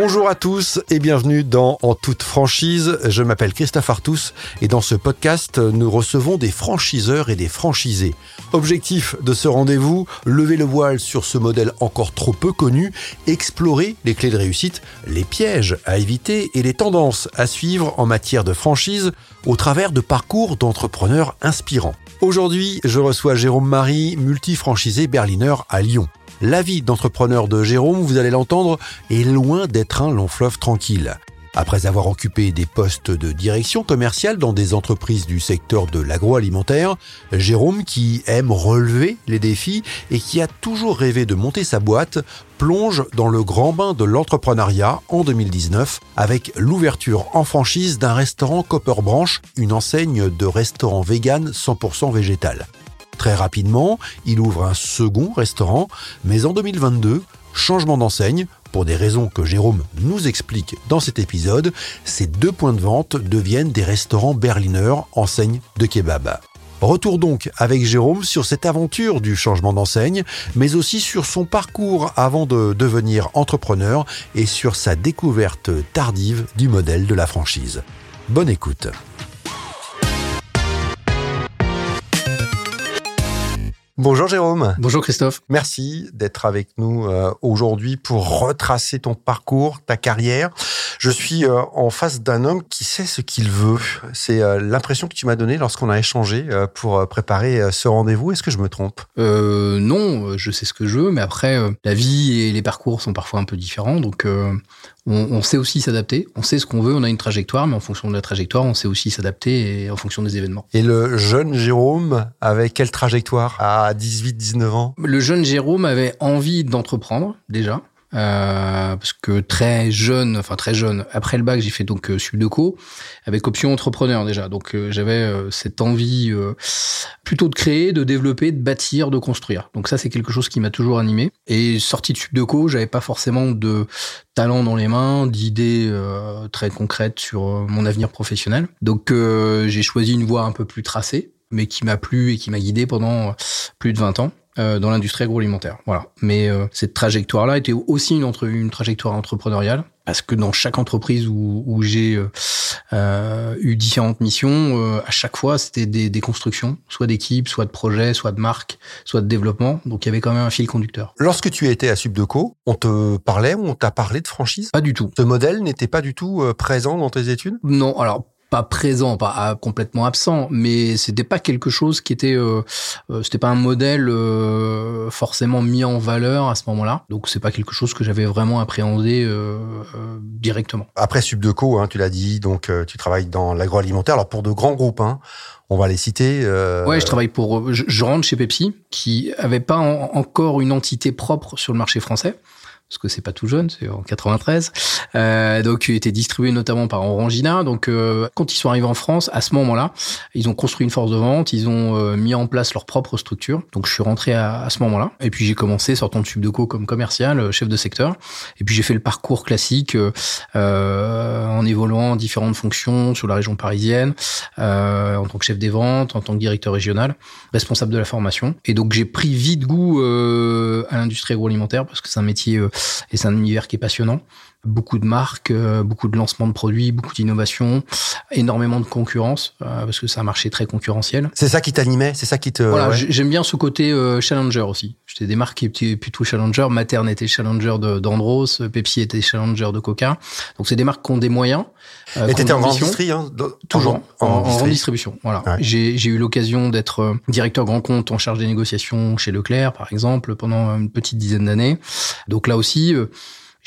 Bonjour à tous et bienvenue dans En toute franchise. Je m'appelle Christophe Artus et dans ce podcast, nous recevons des franchiseurs et des franchisés. Objectif de ce rendez-vous, lever le voile sur ce modèle encore trop peu connu, explorer les clés de réussite, les pièges à éviter et les tendances à suivre en matière de franchise au travers de parcours d'entrepreneurs inspirants. Aujourd'hui, je reçois Jérôme Marie, multifranchisé berliner à Lyon. La vie d'entrepreneur de Jérôme, vous allez l'entendre, est loin d'être un long fleuve tranquille. Après avoir occupé des postes de direction commerciale dans des entreprises du secteur de l'agroalimentaire, Jérôme, qui aime relever les défis et qui a toujours rêvé de monter sa boîte, plonge dans le grand bain de l'entrepreneuriat en 2019 avec l'ouverture en franchise d'un restaurant Copper Branch, une enseigne de restaurant vegan 100% végétal. Très rapidement, il ouvre un second restaurant, mais en 2022, changement d'enseigne, pour des raisons que Jérôme nous explique dans cet épisode, ces deux points de vente deviennent des restaurants berliner, enseigne de kebab. Retour donc avec Jérôme sur cette aventure du changement d'enseigne, mais aussi sur son parcours avant de devenir entrepreneur et sur sa découverte tardive du modèle de la franchise. Bonne écoute. Bonjour Jérôme. Bonjour Christophe. Merci d'être avec nous euh, aujourd'hui pour retracer ton parcours, ta carrière. Je suis euh, en face d'un homme qui sait ce qu'il veut. C'est euh, l'impression que tu m'as donnée lorsqu'on a échangé pour préparer ce rendez-vous. Est-ce que je me trompe? Euh, Non, je sais ce que je veux, mais après, la vie et les parcours sont parfois un peu différents. Donc, on, sait aussi s'adapter. On sait ce qu'on veut, on a une trajectoire, mais en fonction de la trajectoire, on sait aussi s'adapter en fonction des événements. Et le jeune Jérôme avait quelle trajectoire à 18-19 ans? Le jeune Jérôme avait envie d'entreprendre déjà. Euh, parce que très jeune, enfin très jeune, après le bac, j'ai fait donc euh, Subdeco avec option entrepreneur déjà. Donc euh, j'avais euh, cette envie plutôt de créer, de développer, de bâtir, de construire. Donc ça c'est quelque chose qui m'a toujours animé. Et sorti de Subdeco, j'avais pas forcément de talent dans les mains, d'idées très concrètes sur mon avenir professionnel. Donc j'ai choisi une voie un peu plus tracée, mais qui m'a plu et qui m'a guidé pendant plus de 20 ans. Euh, dans l'industrie agroalimentaire. Voilà. Mais euh, cette trajectoire-là était aussi une, entre, une trajectoire entrepreneuriale parce que dans chaque entreprise où, où j'ai euh, eu différentes missions, à chaque fois c'était des, des, constructions, soit d'équipes, soit de projets, soit de marques, soit de développement. Donc il y avait quand même un fil conducteur. Lorsque tu étais à Subdeco, on te parlait ou on t'a parlé de franchise? Pas du tout. Ce modèle n'était pas du tout présent dans tes études? Non, alors pas présent, pas complètement absent, mais c'était pas quelque chose qui était, euh, euh, c'était pas un modèle euh, forcément mis en valeur à ce moment-là. Donc c'est pas quelque chose que j'avais vraiment appréhendé euh, euh, directement. Après Subdeco, hein, tu l'as dit, donc tu travailles dans l'agroalimentaire. Alors pour de grands groupes, hein, on va les citer. Ouais, je travaille pour, je, rentre chez Pepsi, qui avait pas encore une entité propre sur le marché français parce que c'est pas tout jeune, c'est en 93. Euh, donc, il était distribué notamment par Orangina. Donc, euh, quand ils sont arrivés en France, à ce moment-là, ils ont construit une force de vente, ils ont euh, mis en place leur propre structure. Donc, je suis rentré à, à ce moment-là. Et puis, j'ai commencé sortant de Subdeco comme commercial, euh, chef de secteur. Et puis, j'ai fait le parcours classique euh, en évoluant en différentes fonctions sur la région parisienne, en tant que chef des ventes, en tant que directeur régional, responsable de la formation. Et donc, j'ai pris vite goût à l'industrie agroalimentaire parce que c'est un métier et c'est un univers qui est passionnant. Beaucoup de marques, euh, beaucoup de lancements de produits, beaucoup d'innovations, énormément de concurrence, euh, parce que c'est un marché très concurrentiel. C'est ça qui t'animait C'est ça qui te... Voilà, j'aime bien ce côté euh, challenger aussi. J'étais des marques qui étaient plutôt challenger. Materne était challenger d'Andros, Pepsi était challenger de Coca. Donc c'est des marques qui ont des moyens. Et t'étais en grande industrie, hein, Toujours, en, en, en, distribution. Voilà. J'ai eu l'occasion d'être directeur grand compte en charge des négociations chez Leclerc, par exemple, pendant une petite dizaine d'années. Donc là aussi,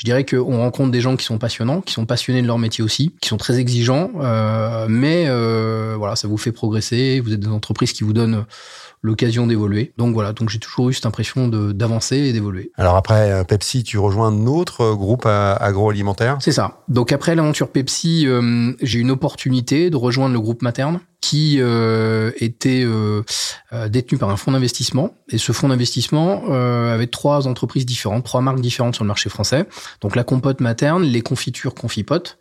je dirais qu'on rencontre des gens qui sont passionnants, qui sont passionnés de leur métier aussi, qui sont très exigeants, euh, mais euh, voilà, ça vous fait progresser. Vous êtes des entreprises qui vous donnent l'occasion d'évoluer. Donc voilà, donc j'ai toujours eu cette impression d'avancer et d'évoluer. Alors après euh, Pepsi, tu rejoins un autre groupe agroalimentaire? C'est ça. Donc après l'aventure Pepsi, euh, j'ai une opportunité de rejoindre le groupe Materne qui euh, était euh, euh, détenu par un fonds d'investissement. Et ce fonds d'investissement euh, avait trois entreprises différentes, trois marques différentes sur le marché français. Donc la compote materne, les confitures Confipote,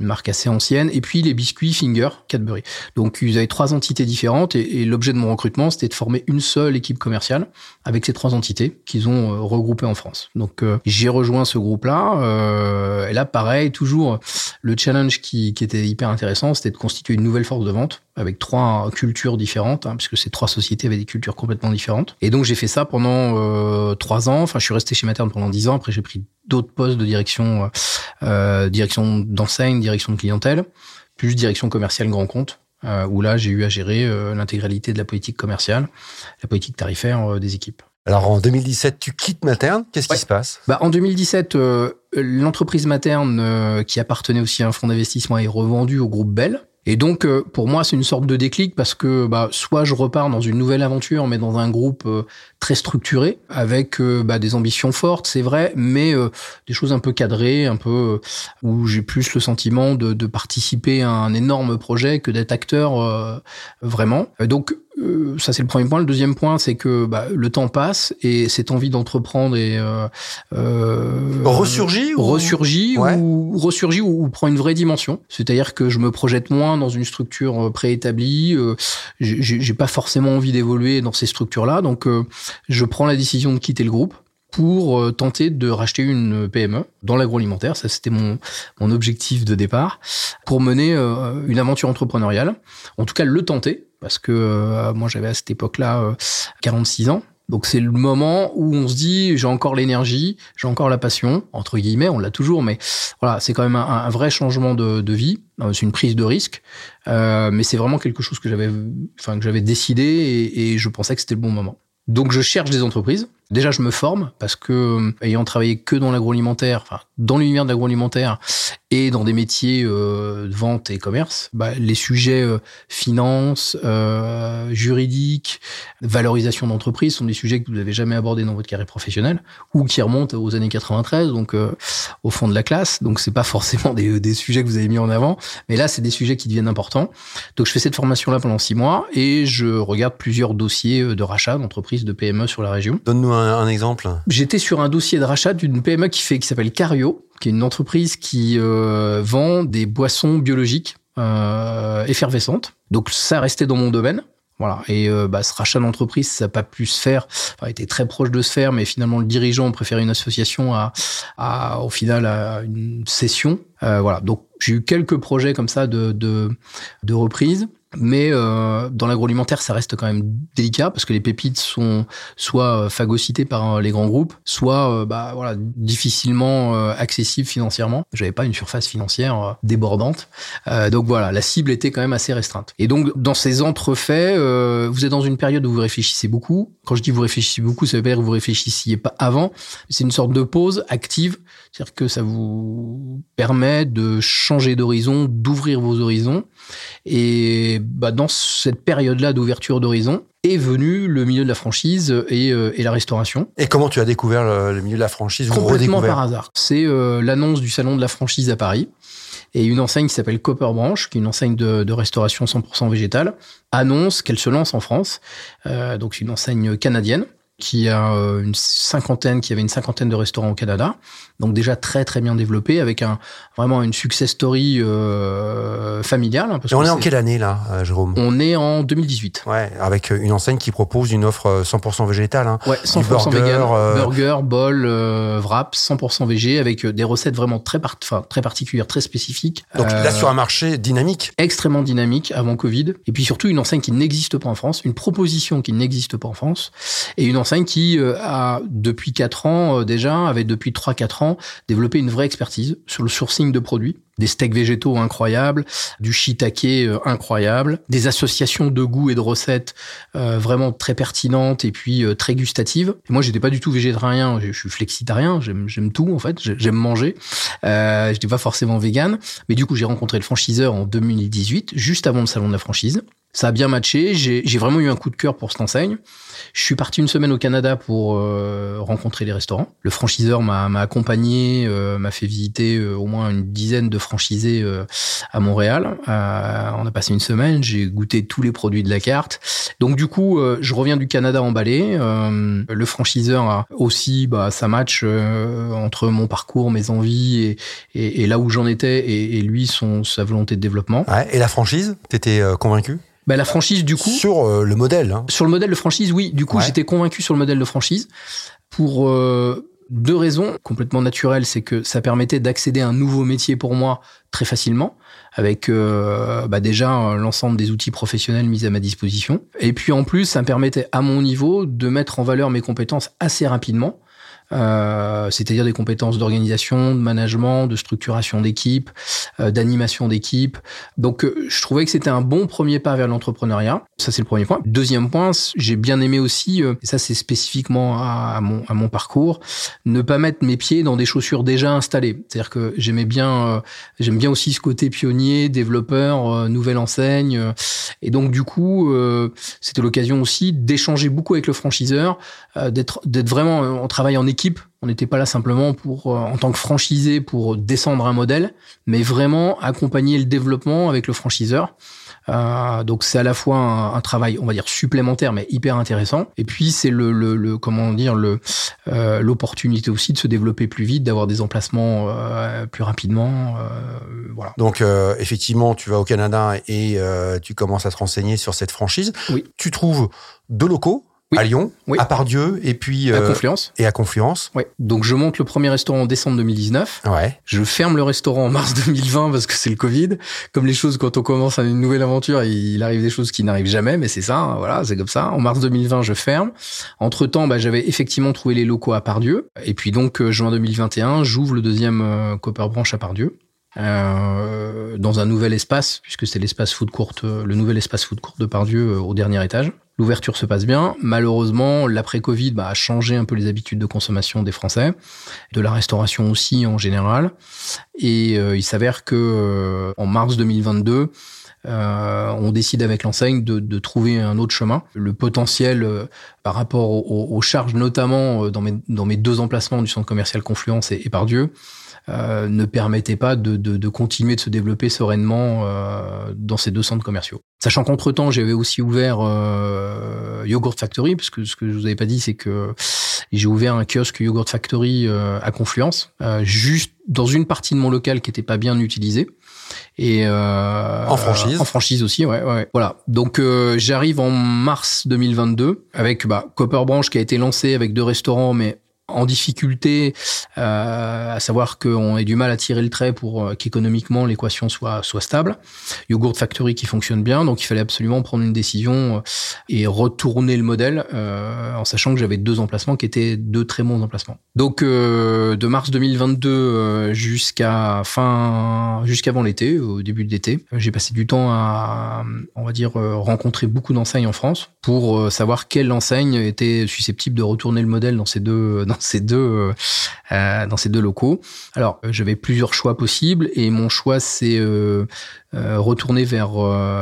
une marque assez ancienne, et puis les biscuits Finger Cadbury. Donc ils avaient trois entités différentes, et, l'objet de mon recrutement, c'était de former une seule équipe commerciale avec ces trois entités qu'ils ont euh, regroupées en France. Donc euh, j'ai rejoint ce groupe-là, et là pareil, toujours le challenge qui, qui était hyper intéressant, c'était de constituer une nouvelle force de vente avec trois cultures différentes, hein, puisque ces trois sociétés avaient des cultures complètement différentes. Et donc j'ai fait ça pendant euh, trois ans. Enfin, je suis resté chez Materne pendant dix ans. Après, j'ai pris d'autres postes de direction, euh, direction d'enseigne, direction de clientèle, plus direction commerciale grand compte. Euh, où là, j'ai eu à gérer euh, l'intégralité de la politique commerciale, la politique tarifaire euh, des équipes. Alors en 2017, tu quittes Materne. Qu'est-ce qui se passe? Bah, En 2017, l'entreprise Materne, qui appartenait aussi à un fonds d'investissement, est revendue au groupe Bell. Et donc, euh, pour moi, c'est une sorte de déclic parce que bah, soit je repars dans une nouvelle aventure, mais dans un groupe euh, très structuré, avec euh, bah, des ambitions fortes, c'est vrai, mais des choses un peu cadrées, un peu où j'ai plus le sentiment de, de, participer à un énorme projet que d'être acteur vraiment. Donc, euh, ça c'est le premier point. Le deuxième point, c'est que bah, le temps passe et cette envie d'entreprendre est euh, euh, ressurgit, ou... ressurgit ou ressurgit ou, prend une vraie dimension. C'est-à-dire que je me projette moins dans une structure euh, préétablie. Euh, J'ai pas forcément envie d'évoluer dans ces structures-là, donc je prends la décision de quitter le groupe pour tenter de racheter une PME dans l'agroalimentaire. Ça, c'était mon, mon objectif de départ pour mener une aventure entrepreneuriale. En tout cas, le tenter parce que euh, moi j'avais à cette époque-là 46 euh, ans. Donc c'est le moment où on se dit j'ai encore l'énergie, j'ai encore la passion entre guillemets, on l'a toujours, mais voilà c'est quand même un, vrai changement de, de vie, euh, c'est une prise de risque, euh, mais c'est vraiment quelque chose que j'avais, enfin que j'avais décidé et, et je pensais que c'était le bon moment. Donc je cherche des entreprises. Déjà, je me forme parce que ayant travaillé que dans l'agroalimentaire, enfin dans l'univers de l'agroalimentaire et dans des métiers euh, de vente et commerce, bah, les sujets euh, finance, euh, juridique, valorisation d'entreprise sont des sujets que vous n'avez jamais abordés dans votre carrière professionnelle ou qui remontent aux années 93, donc euh, au fond de la classe. Donc c'est pas forcément des, des, sujets que vous avez mis en avant, mais là c'est des sujets qui deviennent importants. Donc je fais cette formation là pendant six mois et je regarde plusieurs dossiers euh, de rachat d'entreprises de PME sur la région. Donne-nous un, un exemple. J'étais sur un dossier de rachat d'une PME qui fait qui s'appelle Cario qui est une entreprise qui euh, vend des boissons biologiques euh, effervescentes. Donc ça restait dans mon domaine. Voilà. Et euh, bah, ce rachat d'entreprise, ça n'a pas pu se faire. Enfin, était très proche de se faire, mais finalement le dirigeant préférait une association à, à au final à une session. Voilà. Donc j'ai eu quelques projets comme ça de, de reprise. Mais euh, dans l'agroalimentaire, ça reste quand même délicat parce que les pépites sont soit phagocytées par euh, les grands groupes, soit euh, bah voilà difficilement euh, accessibles financièrement. J'avais pas une surface financière débordante, donc voilà, la cible était quand même assez restreinte. Et donc dans ces entrefaits, vous êtes dans une période où vous réfléchissez beaucoup. Quand je dis vous réfléchissez beaucoup, ça veut pas dire que vous réfléchissiez pas avant. C'est une sorte de pause active, c'est-à-dire que ça vous permet de changer d'horizon, d'ouvrir vos horizons et bah, dans cette période-là d'ouverture d'horizon est venu le milieu de la franchise et, euh, et la restauration. Et comment tu as découvert le, milieu de la franchise Complètement par hasard. C'est euh, l'annonce du salon de la franchise à Paris et une enseigne qui s'appelle Copper Branch, qui est une enseigne de, de restauration 100% végétale, annonce qu'elle se lance en France. Euh, donc c'est une enseigne canadienne qui a euh, une cinquantaine, qui avait une cinquantaine de restaurants au Canada, donc déjà très très bien développé, avec un vraiment une success story euh, familiale. Hein, Et on est, en quelle année là, euh, Jérôme? On est en 2018. Ouais, avec une enseigne qui propose une offre 100% végétale. Hein. Ouais, 100% burger, vegan, burger, bol, wrap, 100% végé, avec des recettes vraiment très enfin, très particulières, très spécifiques. Donc là sur un marché dynamique. Extrêmement dynamique avant Covid, et puis surtout une enseigne qui n'existe pas en France, une proposition qui n'existe pas en France, et une enseigne qui euh, a depuis 4 ans euh, déjà, avait depuis 3-4 ans développé une vraie expertise sur le sourcing de produits des steaks végétaux incroyables, du shiitake euh, incroyable, des associations de goûts et de recettes vraiment très pertinentes et puis très gustatives. Et moi, j'étais pas du tout végétarien, je suis flexitarien, j'aime tout en fait, j'aime manger. Euh, j'étais pas forcément vegan, mais du coup, j'ai rencontré le franchiseur en 2018, juste avant le salon de la franchise. Ça a bien matché. J'ai vraiment eu un coup de cœur pour cette enseigne. Je suis parti une semaine au Canada pour euh, rencontrer les restaurants. Le franchiseur m'a accompagné, euh, m'a fait visiter euh, au moins une dizaine de franchisés à Montréal. on a passé une semaine, j'ai goûté tous les produits de la carte. Donc du coup, je reviens du Canada emballé. le franchiseur a aussi bah, ça match entre mon parcours, mes envies et, et, là où j'en étais et, et, lui son sa volonté de développement. Ouais, et la franchise, t'étais convaincu? Bah, la franchise, du coup. Sur euh, le modèle. Hein. Sur le modèle de franchise, oui. Du coup, j'étais convaincu sur le modèle de franchise pour euh, deux raisons complètement naturelles. C'est que ça permettait d'accéder à un nouveau métier pour moi très facilement, avec euh, bah déjà l'ensemble des outils professionnels mis à ma disposition. Et puis en plus, ça me permettait à mon niveau de mettre en valeur mes compétences assez rapidement euh, c'est-à-dire des compétences d'organisation, de management, de structuration d'équipe, euh, d'animation d'équipe. Donc, euh, je trouvais que c'était un bon premier pas vers l'entrepreneuriat. Ça, c'est le premier point. Deuxième point, j'ai bien aimé aussi, et ça c'est spécifiquement à, mon, à mon parcours, ne pas mettre mes pieds dans des chaussures déjà installées. C'est-à-dire que j'aimais bien, j'aime bien aussi ce côté pionnier, développeur, nouvelle enseigne. Et donc, du coup, c'était l'occasion aussi d'échanger beaucoup avec le franchiseur, d'être, vraiment, on travaille en équipe on n'était pas là simplement pour, euh, en tant que franchisé, pour descendre un modèle, mais vraiment accompagner le développement avec le franchiseur. Euh, donc c'est à la fois un, travail, on va dire supplémentaire, mais hyper intéressant. Et puis c'est le, comment dire le euh, l'opportunité aussi de se développer plus vite, d'avoir des emplacements plus rapidement. voilà. Donc effectivement, tu vas au Canada et tu commences à te renseigner sur cette franchise. Oui. Tu trouves deux locaux à Lyon, à Pardieu et puis à euh, Confluence. Et à Confluence. Oui. Donc je monte le premier restaurant en décembre 2019. Ouais. Je ferme le restaurant en mars 2020 parce que c'est le Covid. Comme les choses quand on commence une nouvelle aventure, il arrive des choses qui n'arrivent jamais, mais c'est ça. Hein, voilà, c'est comme ça. En mars 2020, je ferme. Entre temps, bah, j'avais effectivement trouvé les locaux à Pardieu. Et puis donc euh, juin 2021, j'ouvre le deuxième euh, Copper Branch à Pardieu. Euh, dans un nouvel espace, puisque c'est l'espace food court, le nouvel espace food court de Pardieu au dernier étage. L'ouverture se passe bien. Malheureusement, l'après-Covid bah, a changé un peu les habitudes de consommation des Français, de la restauration aussi en général. Et euh, il s'avère que euh, en mars 2022, euh, on décide avec l'enseigne de, de, trouver un autre chemin. Le potentiel euh, par rapport aux, charges, notamment dans mes, dans mes deux emplacements du centre commercial Confluence et, et Pardieu, euh, ne permettait pas de, de, de, continuer de se développer sereinement euh, dans ces deux centres commerciaux. Sachant qu'entre-temps, j'avais aussi ouvert euh, Yogurt Factory, parce que ce que je vous avais pas dit, c'est que j'ai ouvert un kiosque Yogurt Factory euh, à Confluence, euh, juste dans une partie de mon local qui était pas bien utilisée. Et euh, en franchise, en franchise aussi, ouais, ouais. Voilà. Donc j'arrive en mars 2022 avec bah, Copper Branch qui a été lancé avec deux restaurants, mais en difficulté, euh, à savoir qu'on ait du mal à tirer le trait pour euh, qu'économiquement l'équation soit stable. Yogurt Factory qui fonctionne bien, donc il fallait absolument prendre une décision euh, et retourner le modèle, en sachant que j'avais deux emplacements qui étaient deux très bons emplacements. Donc de mars 2022 jusqu'à fin jusqu'avant l'été, au début de l'été, j'ai passé du temps à, on va dire, rencontrer beaucoup d'enseignes en France pour savoir quelle enseigne était susceptible de retourner le modèle dans ces deux ces deux euh, euh, dans ces deux locaux. Alors euh, j'avais plusieurs choix possibles et mon choix c'est euh, retourner vers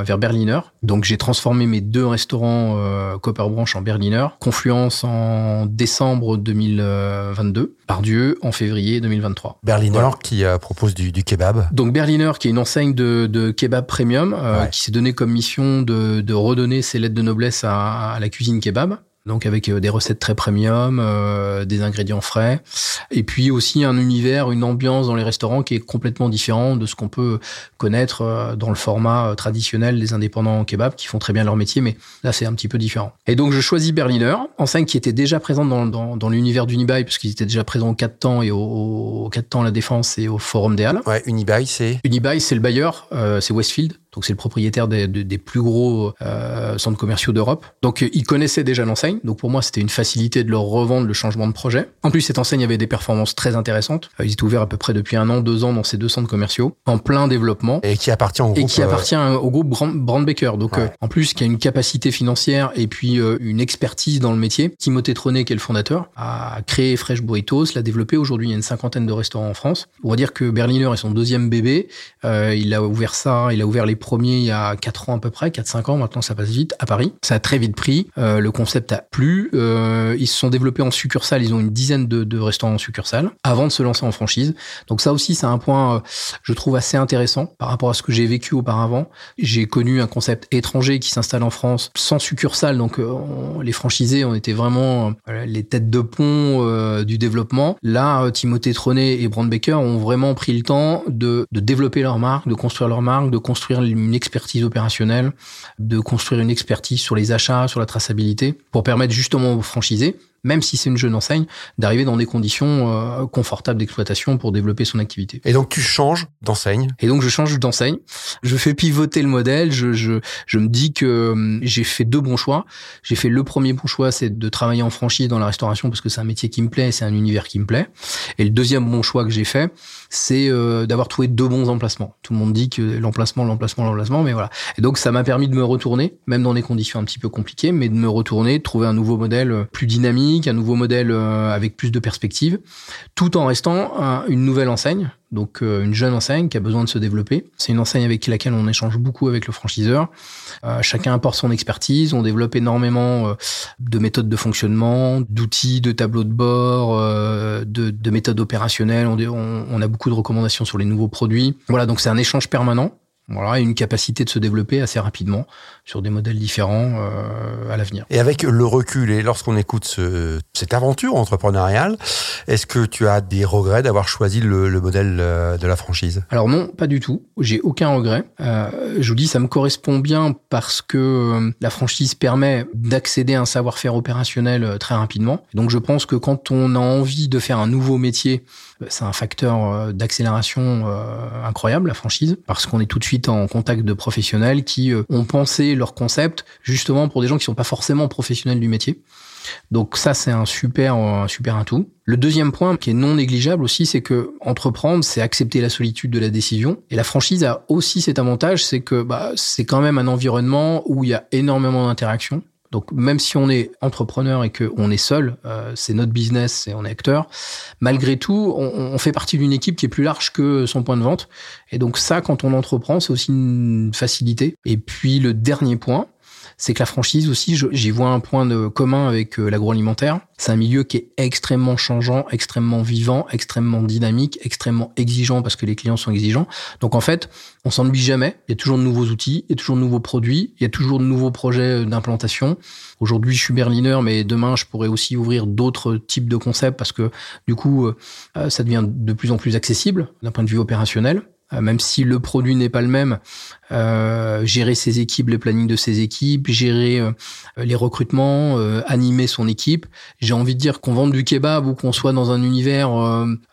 vers Berliner. Donc j'ai transformé mes deux restaurants euh, Copper Branch en Berliner, Confluence en décembre 2022, Pardieu en février 2023. Berliner qui propose du, du, kebab. Donc Berliner qui est une enseigne de, de kebab premium qui s'est donné comme mission de, de redonner ses lettres de noblesse à, à la cuisine kebab donc avec euh, des recettes très premium, euh, des ingrédients frais, et puis aussi un univers, une ambiance dans les restaurants qui est complètement différent de ce qu'on peut connaître euh, dans le format traditionnel des indépendants kebab qui font très bien leur métier, mais là c'est un petit peu différent. Et donc je choisis Berliner, enseigne qui était déjà présente dans, dans, dans l'univers d'Unibail, puisqu'ils étaient déjà présents au 4 temps et au, au 4 temps La Défense et au Forum des Halles. Ouais, Unibail c'est Unibail c'est le bailleur, c'est Westfield. Donc c'est le propriétaire des, des, plus gros euh, centres commerciaux d'Europe. Donc ils connaissaient déjà l'enseigne. Donc pour moi c'était une facilité de leur revendre le changement de projet. En plus cette enseigne avait des performances très intéressantes. Euh, ils étaient ouverts à peu près depuis un an, deux ans dans ces deux centres commerciaux, en plein développement. Et qui appartient au groupe. Et qui appartient au groupe Brand, Baker. Donc en plus qui a une capacité financière et puis une expertise dans le métier. Timothée Tronet qui est le fondateur a créé Fresh Burritos, l'a développé. Aujourd'hui il y a une cinquantaine de restaurants en France. On va dire que Berliner est son deuxième bébé. Euh, il a ouvert ça, il a ouvert les premiers il y a 4 ans à peu près, 4-5 ans, maintenant ça passe vite, à Paris. Ça a très vite pris, euh, le concept a plu, euh, ils se sont développés en succursale, ils ont une dizaine de, de restaurants en succursale avant de se lancer en franchise. Donc ça aussi c'est un point, euh, je trouve, assez intéressant par rapport à ce que j'ai vécu auparavant. J'ai connu un concept étranger qui s'installe en France sans succursale, donc les franchisés, on était vraiment les têtes de pont du développement. Là, Timothée Tronet et Brand Baker ont vraiment pris le temps de, de développer leur marque, de construire leur marque, de construire une expertise opérationnelle, de construire une expertise sur les achats, sur la traçabilité, pour permettre justement aux franchisés même si c'est une jeune enseigne, d'arriver dans des conditions euh, confortables d'exploitation pour développer son activité. Et donc tu changes d'enseigne? Et donc je change d'enseigne. Je fais pivoter le modèle. Je, je, je me dis que hum, j'ai fait deux bons choix. J'ai fait le premier bon choix, c'est de travailler en franchise dans la restauration parce que c'est un métier qui me plaît, c'est un univers qui me plaît. Et le deuxième bon choix que j'ai fait, c'est euh, d'avoir trouvé deux bons emplacements. Tout le monde dit que l'emplacement, l'emplacement, l'emplacement, mais voilà. Et donc ça m'a permis de me retourner, même dans des conditions un petit peu compliquées, mais de me retourner, de trouver un nouveau modèle euh, plus dynamique un nouveau modèle euh, avec plus de perspectives, tout en restant une nouvelle enseigne, donc euh, une jeune enseigne qui a besoin de se développer. C'est une enseigne avec laquelle on échange beaucoup avec le franchiseur. Euh, chacun apporte son expertise, on développe énormément de méthodes de fonctionnement, d'outils, de tableaux de bord, de, méthodes opérationnelles. on a beaucoup de recommandations sur les nouveaux produits. Voilà, donc c'est un échange permanent. Voilà, une capacité de se développer assez rapidement sur des modèles différents euh, à l'avenir. Et avec le recul et lorsqu'on écoute ce, cette aventure entrepreneuriale, est-ce que tu as des regrets d'avoir choisi le, le, modèle euh, de la franchise? Alors non, pas du tout. J'ai aucun regret. Euh, je vous dis, ça me correspond bien parce que euh, la franchise permet d'accéder à un savoir-faire opérationnel euh, très rapidement. Donc je pense que quand on a envie de faire un nouveau métier, c'est un facteur d'accélération incroyable, la franchise, parce qu'on est tout de suite en contact de professionnels qui euh, ont pensé leur concept justement pour des gens qui sont pas forcément professionnels du métier. Donc ça, c'est un super, un super atout. Le deuxième point qui est non négligeable aussi, c'est que entreprendre, c'est accepter la solitude de la décision. Et la franchise a aussi cet avantage, c'est que bah, c'est quand même un environnement où il y a énormément d'interactions. Donc même si on est entrepreneur et qu'on est seul, euh, c'est notre business et on est acteur, malgré tout, on, on fait partie d'une équipe qui est plus large que son point de vente. Et donc ça, quand on entreprend, c'est aussi une facilité. Et puis le dernier point, c'est que la franchise aussi, j'y vois un point de commun avec euh, l'agroalimentaire. C'est un milieu qui est extrêmement changeant, extrêmement vivant, extrêmement dynamique, extrêmement exigeant parce que les clients sont exigeants. Donc en fait, on s'ennuie jamais. Il y a toujours de nouveaux outils, il y a toujours de nouveaux produits, il y a toujours de nouveaux projets euh, d'implantation. Aujourd'hui, je suis berliner, mais demain, je pourrais aussi ouvrir d'autres types de concepts parce que du coup, euh, ça devient de plus en plus accessible d'un point de vue opérationnel même si le produit n'est pas le même, euh, gérer ses équipes, le planning de ses équipes, gérer euh, les recrutements, euh, animer son équipe. J'ai envie de dire qu'on vende du kebab ou qu'on soit dans un univers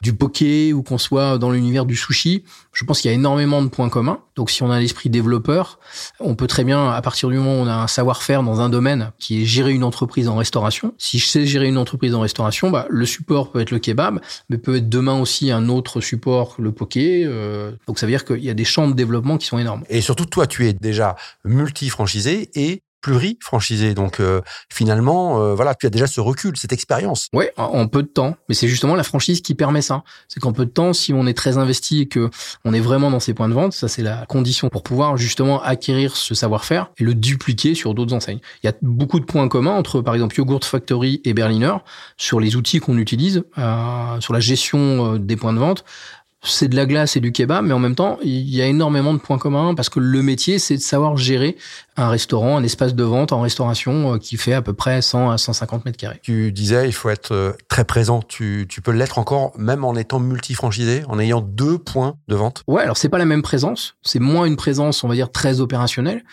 du poké ou qu'on soit dans l'univers du sushi. Je pense qu'il y a énormément de points communs. Donc si on a l'esprit développeur, on peut très bien, à partir du moment où on a un savoir-faire dans un domaine qui est gérer une entreprise en restauration, si je sais gérer une entreprise en restauration, bah, le support peut être le kebab, mais peut être demain aussi un autre support, le poké. donc ça veut dire qu'il y a des champs de développement qui sont énormes surtout, toi, tu es déjà multi-franchisé et pluri-franchisé. Donc euh, finalement, euh, voilà, tu as déjà ce recul, cette expérience. Oui, en, peu de temps. Mais c'est justement la franchise qui permet ça. C'est qu'en peu de temps, si on est très investi et que on est vraiment dans ces points de vente, ça c'est la condition pour pouvoir justement acquérir ce savoir-faire et le dupliquer sur d'autres enseignes. Il y a beaucoup de points communs entre par exemple Yogurt Factory et Berliner sur les outils qu'on utilise, euh, sur la gestion des points de vente c'est de la glace et du kebab, mais en même temps, il y a énormément de points communs parce que le métier, c'est de savoir gérer un restaurant, un espace de vente en restauration euh, qui fait à peu près 100 à 150 mètres carrés. Tu disais, il faut être euh, très présent. Tu, tu peux l'être encore, même en étant multifranchisé, en ayant deux points de vente? Ouais, alors c'est pas la même présence. C'est moins une présence, on va dire, très opérationnelle,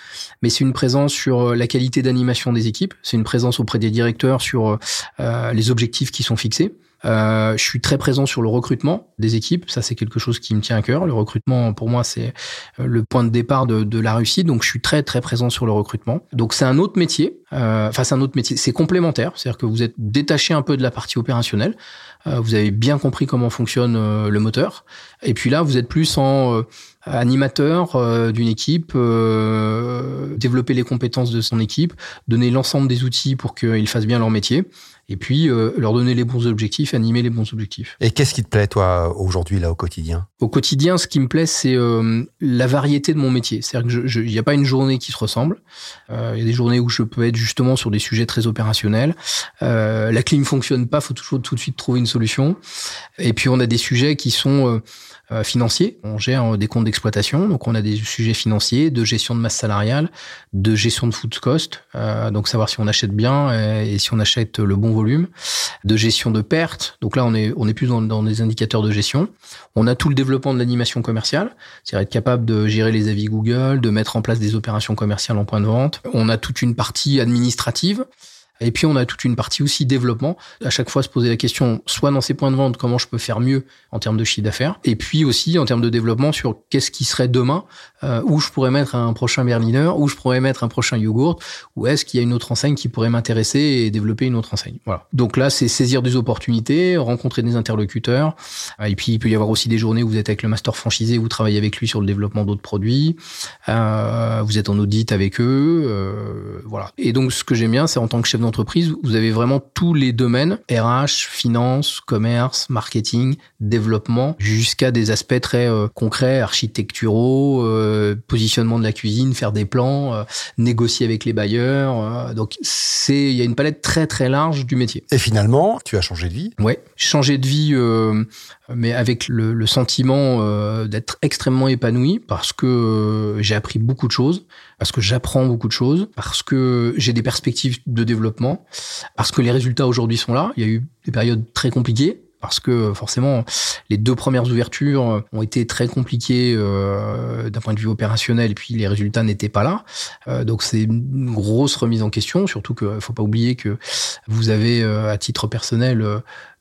mais c'est une présence sur euh, la qualité d'animation des équipes. C'est une présence auprès des directeurs sur euh, les objectifs qui sont fixés. Euh, je suis très présent sur le recrutement des équipes. Ça, c'est quelque chose qui me tient à cœur. Le recrutement, pour moi, c'est euh, le point de départ de, de, la réussite. Donc, je suis très, très présent sur le recrutement. Donc, c'est un autre métier Enfin, c'est un autre métier. C'est complémentaire, c'est-à-dire que vous êtes détaché un peu de la partie opérationnelle. vous avez bien compris comment fonctionne le moteur. Et puis là, vous êtes plus en animateur euh, d'une équipe, euh, développer les compétences de son équipe, donner l'ensemble des outils pour qu'ils fassent bien leur métier, et puis euh, leur donner les bons objectifs, animer les bons objectifs. Et qu'est-ce qui te plaît, toi, aujourd'hui, là, au quotidien? Au quotidien, ce qui me plaît, c'est la variété de mon métier. C'est-à-dire qu'il n'y a pas une journée qui se ressemble. Il y a des journées où je peux être justement sur des sujets très opérationnels. la clim fonctionne pas, faut toujours tout de suite trouver une solution. Et puis on a des sujets qui sont euh, financiers. On gère euh, des comptes d'exploitation, donc on a des sujets financiers, de gestion de masse salariale, de gestion de food cost, euh, donc savoir si on achète bien et, si on achète le bon volume, de gestion de pertes. Donc là, on est on est plus dans, dans des indicateurs de gestion. On a tout le développement de l'animation commerciale, c'est-à-dire être capable de gérer les avis Google, de mettre en place des opérations commerciales en point de vente. On a toute une partie administrative et puis on a toute une partie aussi développement. À chaque fois se poser la question, soit dans ces points de vente, comment je peux faire mieux en termes de chiffre d'affaires, et puis aussi en termes de développement sur qu'est-ce qui serait demain, euh, où je pourrais mettre un prochain Berliner, où je pourrais mettre un prochain yogourt, ou est-ce qu'il y a une autre enseigne qui pourrait m'intéresser et développer une autre enseigne. Voilà. Donc là, c'est saisir des opportunités, rencontrer des interlocuteurs, euh, et puis il peut y avoir aussi des journées où vous êtes avec le master franchisé, vous travaillez avec lui sur le développement d'autres produits, euh, vous êtes en audit avec eux, euh, voilà. Et donc ce que j'aime bien, c'est en tant que chef d'entreprise, vous avez vraiment tous les domaines, RH, finance, commerce, marketing, développement, jusqu'à des aspects très euh, concrets, architecturaux, euh, positionnement de la cuisine, faire des plans, euh, négocier avec les bailleurs. donc c'est, il y a une palette très très large du métier. Et finalement, tu as changé de vie? Ouais, changé de vie, mais avec le, le sentiment d'être extrêmement épanoui parce que j'ai appris beaucoup de choses parce que j'apprends beaucoup de choses, parce que j'ai des perspectives de développement, parce que les résultats aujourd'hui sont là. Il y a eu des périodes très compliquées, parce que forcément les deux premières ouvertures ont été très compliquées euh, d'un point de vue opérationnel et puis les résultats n'étaient pas là. Euh, donc c'est une grosse remise en question, surtout qu'il faut pas oublier que vous avez euh, à titre personnel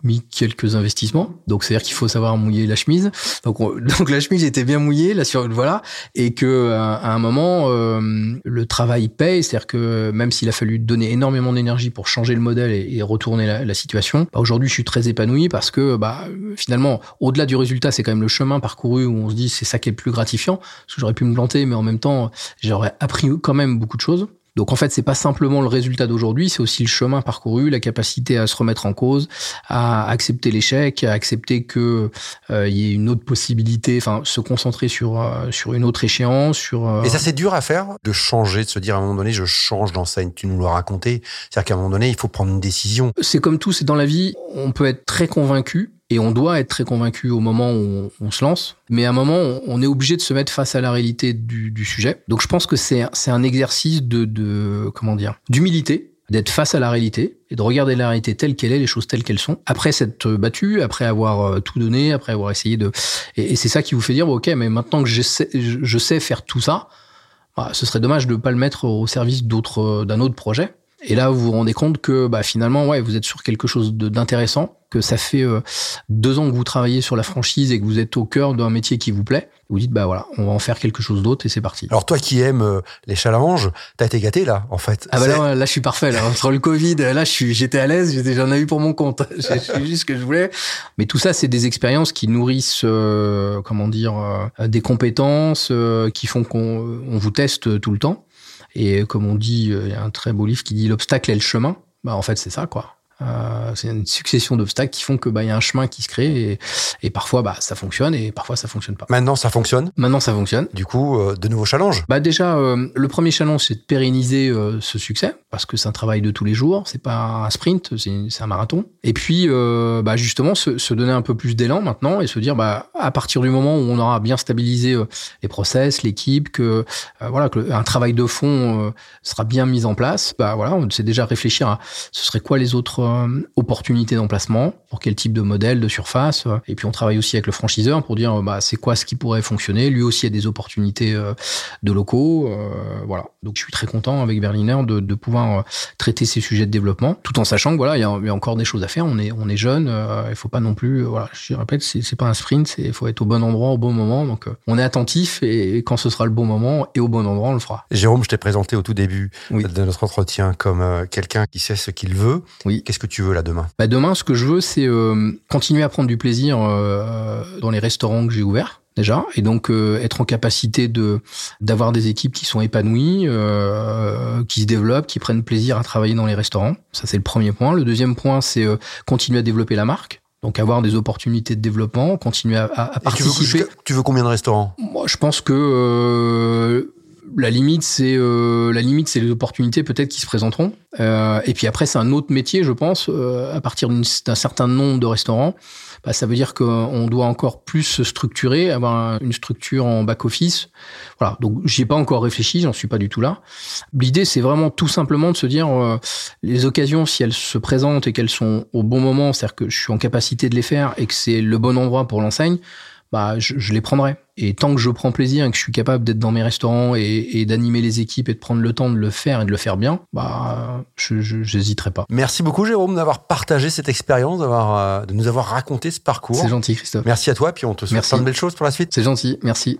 mis quelques investissements. Donc c'est-à-dire qu'il faut savoir mouiller la chemise. Donc, donc la chemise était bien mouillée, là sur voilà, et que à, un moment euh, le travail paye. C'est-à-dire que même s'il a fallu donner énormément d'énergie pour changer le modèle et, retourner la, la situation, bah, aujourd'hui je suis très épanoui parce que bah finalement au-delà du résultat, c'est quand même le chemin parcouru où on se dit c'est ça qui est le plus gratifiant. Parce que j'aurais pu me planter, mais en même temps j'aurais appris quand même beaucoup de choses. Donc en fait, c'est pas simplement le résultat d'aujourd'hui, c'est aussi le chemin parcouru, la capacité à se remettre en cause, à accepter l'échec, à accepter que euh, il y ait une autre possibilité, enfin se concentrer sur euh, sur une autre échéance, sur. Euh... Et ça c'est dur à faire de changer, de se dire à un moment donné je change d'enseigne. Tu nous l'as raconté, c'est-à-dire qu'à un moment donné il faut prendre une décision. C'est comme tout, c'est dans la vie, on peut être très convaincu et on doit être très convaincu au moment où on, se lance. Mais à un moment, on est obligé de se mettre face à la réalité du, sujet. Donc je pense que c'est un exercice de, de comment dire d'humilité d'être face à la réalité et de regarder la réalité telle qu'elle est, les choses telles qu'elles sont, après s'être battu, après avoir euh, tout donné, après avoir essayé de... Et, c'est ça qui vous fait dire, ok, mais maintenant que je sais, je sais faire tout ça, bah, ce serait dommage de ne pas le mettre au service d'autres d'un autre projet. Et là, vous vous rendez compte que bah, finalement, ouais, vous êtes sur quelque chose d'intéressant, que ça fait euh, deux ans que vous travaillez sur la franchise et que vous êtes au cœur d'un métier qui vous plaît. Vous dites, bah voilà, on va en faire quelque chose d'autre et c'est parti. Alors toi qui aimes euh, les challenges, t'as été gâté là, en fait. Ah bah là, là, je suis parfait. Là. Entre le Covid, là, je suis, j'étais à l'aise, j'en ai eu pour mon compte. J'ai juste ce que je voulais. Mais tout ça, c'est des expériences qui nourrissent, euh, comment dire, des compétences, qui font qu'on on vous teste tout le temps. Et comme on dit, il y a un très beau livre qui dit l'obstacle est le chemin. Bah en fait c'est ça quoi. Euh, c'est une succession d'obstacles qui font que bah il y a un chemin qui se crée et, et, parfois bah ça fonctionne et parfois ça fonctionne pas. Maintenant ça fonctionne. Maintenant ça fonctionne. Du coup euh, de nouveaux challenges. Bah déjà euh, le premier challenge c'est de pérenniser euh, ce succès parce que c'est un travail de tous les jours, c'est pas un sprint, c'est un marathon. Et puis bah justement se, se, donner un peu plus d'élan maintenant et se dire bah à partir du moment où on aura bien stabilisé les process, l'équipe, que voilà que un travail de fond sera bien mis en place, bah voilà on sait déjà réfléchir à ce serait quoi les autres euh, opportunité d'emplacement, pour quel type de modèle, de surface. Et puis on travaille aussi avec le franchiseur pour dire bah, c'est quoi ce qui pourrait fonctionner. Lui aussi a des opportunités de locaux. voilà. Donc je suis très content avec Berliner de, de pouvoir traiter ces sujets de développement, tout en sachant que voilà, il y, a, encore des choses à faire. On est, on est jeune, il faut pas non plus, voilà, je répète, c'est pas un sprint, il faut être au bon endroit au bon moment. Donc on est attentif et, quand ce sera le bon moment et au bon endroit, on le fera. Jérôme, je t'ai présenté au tout début de notre entretien comme quelqu'un qui sait ce qu'il veut. Oui. Qu'est-ce que tu veux là demain? Bah Demain, ce que je veux, c'est euh, continuer à prendre du plaisir euh, dans les restaurants que j'ai ouverts déjà, et donc euh, être en capacité de d'avoir des équipes qui sont épanouies, qui se développent, qui prennent plaisir à travailler dans les restaurants. Ça, c'est le premier point. Le deuxième point, c'est continuer à développer la marque. Donc avoir des opportunités de développement, continuer à, à participer. Tu veux, tu veux, combien de restaurants? Moi, je pense que la limite, c'est euh, la limite, c'est les opportunités peut-être qui se présenteront. Euh, et puis après, c'est un autre métier, je pense. Euh, à partir d'un certain nombre de restaurants, bah, ça veut dire qu'on doit encore plus se structurer, avoir une structure en back office. Voilà. Donc, j'y ai pas encore réfléchi, j'en suis pas du tout là. L'idée, c'est vraiment tout simplement de se dire les occasions, si elles se présentent et qu'elles sont au bon moment, c'est-à-dire que je suis en capacité de les faire et que c'est le bon endroit pour l'enseigne bah, je, les prendrai. Et tant que je prends plaisir et que je suis capable d'être dans mes restaurants et, d'animer les équipes et de prendre le temps de le faire et de le faire bien, bah, je n'hésiterai pas. Merci beaucoup, Jérôme, d'avoir partagé cette expérience, d'avoir, euh, de nous avoir raconté ce parcours. C'est gentil, Christophe. Merci à toi, puis on te souhaite plein de belles choses pour la suite. C'est gentil, merci.